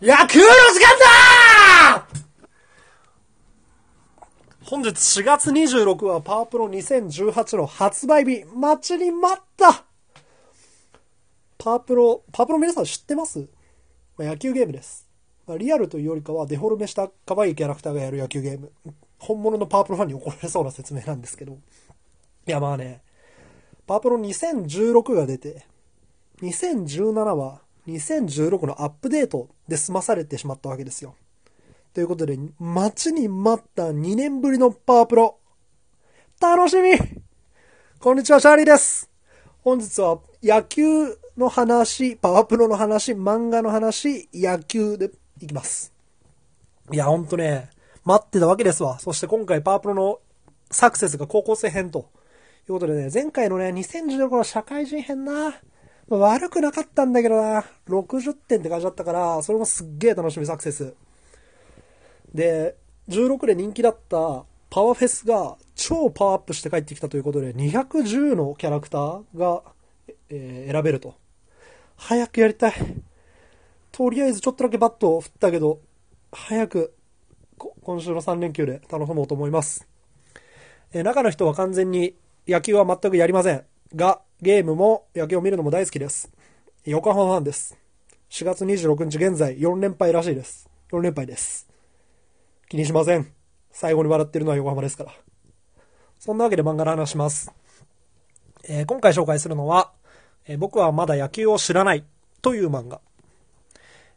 野球の時間だ本日4月26はパワープロ2018の発売日。待ちに待ったパワープロ、パワープロ皆さん知ってます？まあ野球ゲームです。まあリアルというよりかはデフォルメした可愛いキャラクターがやる野球ゲーム。本物のパワープロファンに怒られそうな説明なんですけど。いやまあね、パワープロ2016が出て、2017は2016のアップデートで済まされてしまったわけですよ。ということで、待ちに待った2年ぶりのパワープロ。楽しみこんにちは、シャーリーです。本日は野球の話、パワープロの話、漫画の話、野球でいきます。いや、ほんとね、待ってたわけですわ。そして今回パワープロのサクセスが高校生編ということでね、前回のね、2016の社会人編な、まあ、悪くなかったんだけどな、60点って感じだったから、それもすっげえ楽しみサクセス。で、16で人気だったパワーフェスが超パワーアップして帰ってきたということで、210のキャラクターが、えー、選べると。早くやりたい。とりあえずちょっとだけバットを振ったけど、早く、今週の3連休で楽しもうと思います。えー、中の人は完全に野球は全くやりません。が、ゲームも野球を見るのも大好きです。横浜ファンです。4月26日現在4連敗らしいです。4連敗です。気にしません。最後に笑ってるのは横浜ですから。そんなわけで漫画の話します。えー、今回紹介するのは、えー、僕はまだ野球を知らないという漫画。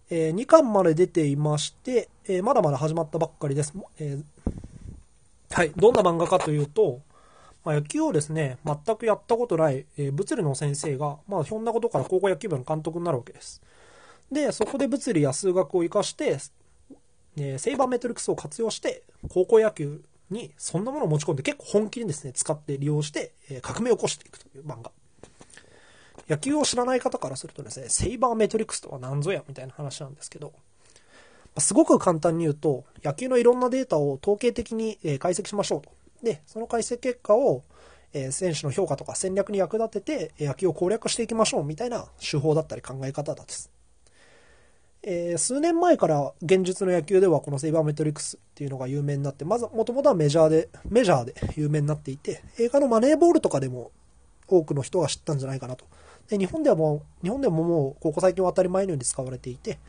えー、2巻まで出ていまして、えまだまだ始まったばっかりです。えはい。どんな漫画かというと、まあ、野球をですね、全くやったことない、えー、物理の先生が、まあ、ひょんなことから高校野球部の監督になるわけです。で、そこで物理や数学を活かして、えセイバーメトリクスを活用して、高校野球にそんなものを持ち込んで結構本気にですね、使って利用して、え革命を起こしていくという漫画。野球を知らない方からするとですね、セイバーメトリクスとは何ぞやみたいな話なんですけど、すごく簡単に言うと、野球のいろんなデータを統計的に解析しましょうと。で、その解析結果を、え選手の評価とか戦略に役立てて野球を攻略していきましょうみたいな手法だったり考え方だです。えー、数年前から現実の野球ではこのセイバーメトリックスっていうのが有名になって、まずもともとはメジャーで、メジャーで有名になっていて、映画のマネーボールとかでも多くの人が知ったんじゃないかなと。で、日本ではもう、日本でももう、ここ最近は当たり前のように使われていて、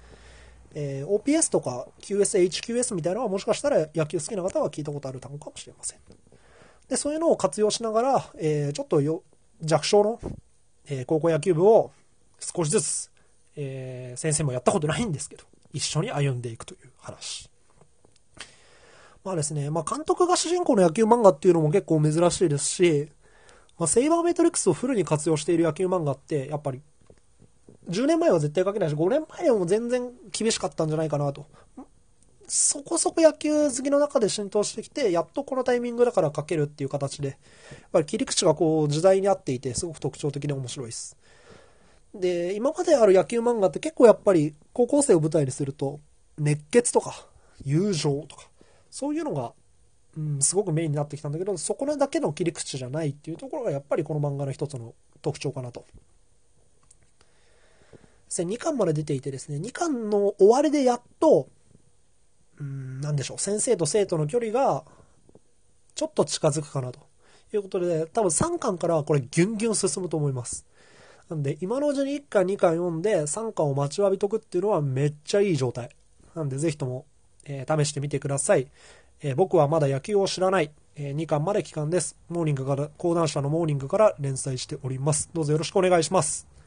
えー、OPS とか QS、HQS みたいなのはもしかしたら野球好きな方は聞いたことある単語かもしれません。で、そういうのを活用しながら、えー、ちょっとよ弱小の、えー、高校野球部を少しずつ、え、先生もやったことないんですけど、一緒に歩んでいくという話。まあですね、まあ監督が主人公の野球漫画っていうのも結構珍しいですし、まあ、セイバーメトリックスをフルに活用している野球漫画って、やっぱり、10年前は絶対書けないし、5年前でも全然厳しかったんじゃないかなと。そこそこ野球好きの中で浸透してきて、やっとこのタイミングだから書けるっていう形で、やっぱり切り口がこう時代に合っていて、すごく特徴的で面白いです。で、今まである野球漫画って結構やっぱり高校生を舞台にすると、熱血とか、友情とか、そういうのが、うん、すごくメインになってきたんだけど、そこだけの切り口じゃないっていうところがやっぱりこの漫画の一つの特徴かなと。2巻まで出ていてですね、2巻の終わりでやっと、うん、なんでしょう、先生と生徒の距離が、ちょっと近づくかなということで、多分3巻からはこれギュンギュン進むと思います。なんで、今のうちに1巻、2巻読んで、3巻を待ちわびとくっていうのはめっちゃいい状態。なんで、ぜひとも、えー、試してみてください。えー、僕はまだ野球を知らない、えー、2巻まで期間です。モーニングから、講談社のモーニングから連載しております。どうぞよろしくお願いします。